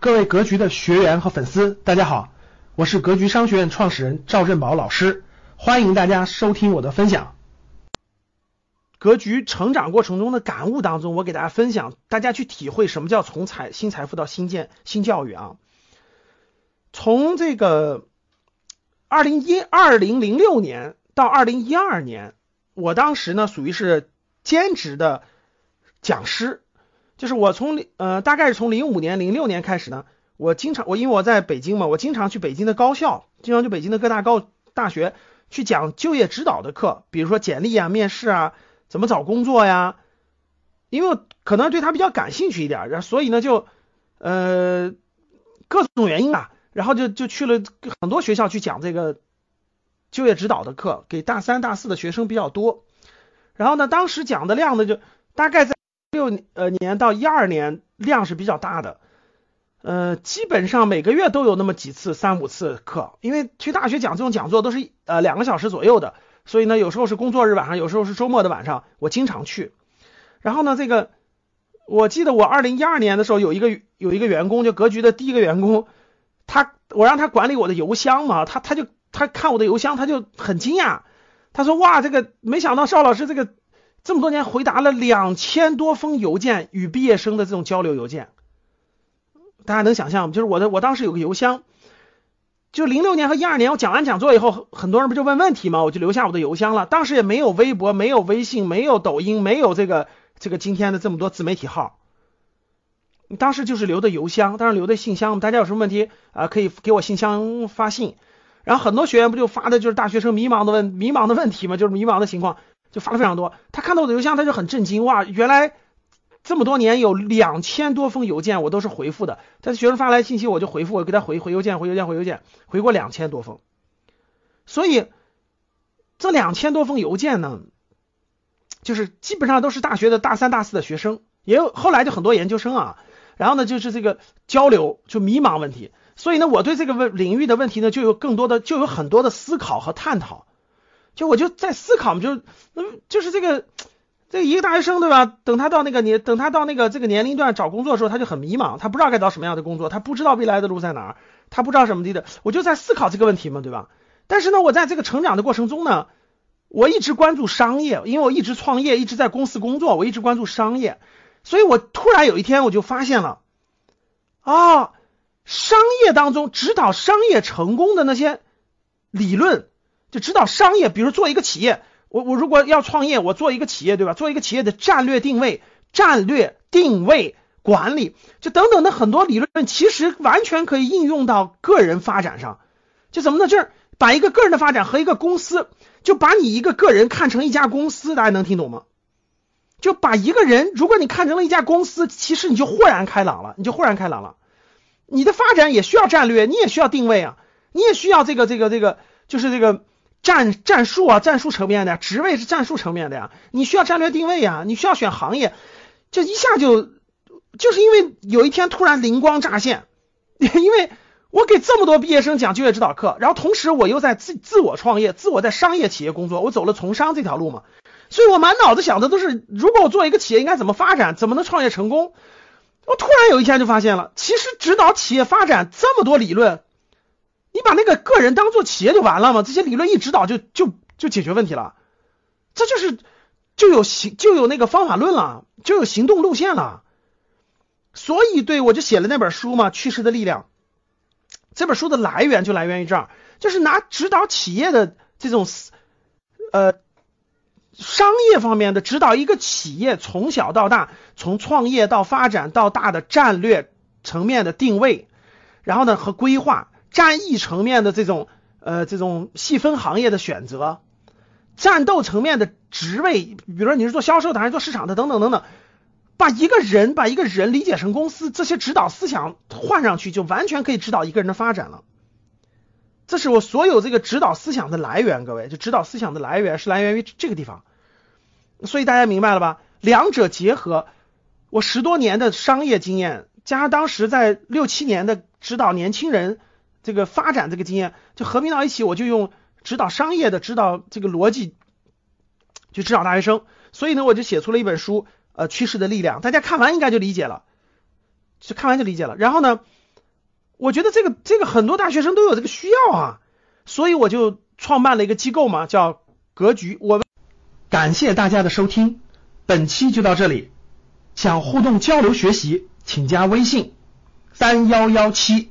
各位格局的学员和粉丝，大家好，我是格局商学院创始人赵振宝老师，欢迎大家收听我的分享。格局成长过程中的感悟当中，我给大家分享，大家去体会什么叫从财新财富到新建新教育啊。从这个二零一二零零六年到二零一二年，我当时呢属于是兼职的讲师。就是我从零呃大概是从零五年零六年开始呢，我经常我因为我在北京嘛，我经常去北京的高校，经常去北京的各大高大学去讲就业指导的课，比如说简历啊、面试啊、怎么找工作呀，因为可能对他比较感兴趣一点，然后所以呢就呃各种原因吧，然后就就去了很多学校去讲这个就业指导的课，给大三大四的学生比较多，然后呢当时讲的量呢就大概在。六呃年到一二年量是比较大的，呃，基本上每个月都有那么几次三五次课，因为去大学讲这种讲座都是呃两个小时左右的，所以呢有时候是工作日晚上，有时候是周末的晚上，我经常去。然后呢，这个我记得我二零一二年的时候有一个有一个员工，就格局的第一个员工，他我让他管理我的邮箱嘛，他他就他看我的邮箱，他就很惊讶，他说哇这个没想到邵老师这个。这么多年回答了两千多封邮件与毕业生的这种交流邮件，大家能想象吗？就是我的我当时有个邮箱，就零六年和一二年我讲完讲座以后，很多人不就问问题吗？我就留下我的邮箱了。当时也没有微博，没有微信，没有抖音，没有这个这个今天的这么多自媒体号，当时就是留的邮箱，当然留的信箱。大家有什么问题啊？可以给我信箱发信。然后很多学员不就发的就是大学生迷茫的问迷茫的问题吗？就是迷茫的情况。就发了非常多，他看到我的邮箱，他就很震惊，哇，原来这么多年有两千多封邮件，我都是回复的。但是学生发来信息，我就回复，我给他回回邮件，回邮件，回邮件，回过两千多封。所以这两千多封邮件呢，就是基本上都是大学的大三、大四的学生，也有后来就很多研究生啊。然后呢，就是这个交流就迷茫问题，所以呢，我对这个问领域的问题呢，就有更多的，就有很多的思考和探讨。就我就在思考嘛，就嗯，就是这个这一个大学生对吧？等他到那个年，等他到那个这个年龄段找工作的时候，他就很迷茫，他不知道该找什么样的工作，他不知道未来的路在哪儿，他不知道什么地的。我就在思考这个问题嘛，对吧？但是呢，我在这个成长的过程中呢，我一直关注商业，因为我一直创业，一直在公司工作，我一直关注商业，所以我突然有一天我就发现了，啊，商业当中指导商业成功的那些理论。就指导商业，比如做一个企业，我我如果要创业，我做一个企业，对吧？做一个企业的战略定位、战略定位管理，就等等的很多理论，其实完全可以应用到个人发展上。就怎么呢？就是把一个个人的发展和一个公司，就把你一个个人看成一家公司，大家能听懂吗？就把一个人，如果你看成了一家公司，其实你就豁然开朗了，你就豁然开朗了。你的发展也需要战略，你也需要定位啊，你也需要这个这个这个，就是这个。战战术啊，战术层面的职位是战术层面的呀，你需要战略定位呀，你需要选行业，这一下就就是因为有一天突然灵光乍现，因为我给这么多毕业生讲就业指导课，然后同时我又在自自我创业，自我在商业企业工作，我走了从商这条路嘛，所以我满脑子想的都是，如果我做一个企业应该怎么发展，怎么能创业成功，我突然有一天就发现了，其实指导企业发展这么多理论。你把那个个人当做企业就完了吗？这些理论一指导就就就解决问题了，这就是就有行就有那个方法论了，就有行动路线了。所以对我就写了那本书嘛，《趋势的力量》。这本书的来源就来源于这儿，就是拿指导企业的这种呃商业方面的指导一个企业从小到大，从创业到发展到大的战略层面的定位，然后呢和规划。战役层面的这种呃这种细分行业的选择，战斗层面的职位，比如说你是做销售的还是做市场的等等等等，把一个人把一个人理解成公司，这些指导思想换上去，就完全可以指导一个人的发展了。这是我所有这个指导思想的来源，各位，就指导思想的来源是来源于这个地方，所以大家明白了吧？两者结合，我十多年的商业经验，加上当时在六七年的指导年轻人。这个发展这个经验就合并到一起，我就用指导商业的指导这个逻辑去指导大学生，所以呢，我就写出了一本书，呃，趋势的力量，大家看完应该就理解了，就看完就理解了。然后呢，我觉得这个这个很多大学生都有这个需要啊，所以我就创办了一个机构嘛，叫格局。我们感谢大家的收听，本期就到这里。想互动交流学习，请加微信三幺幺七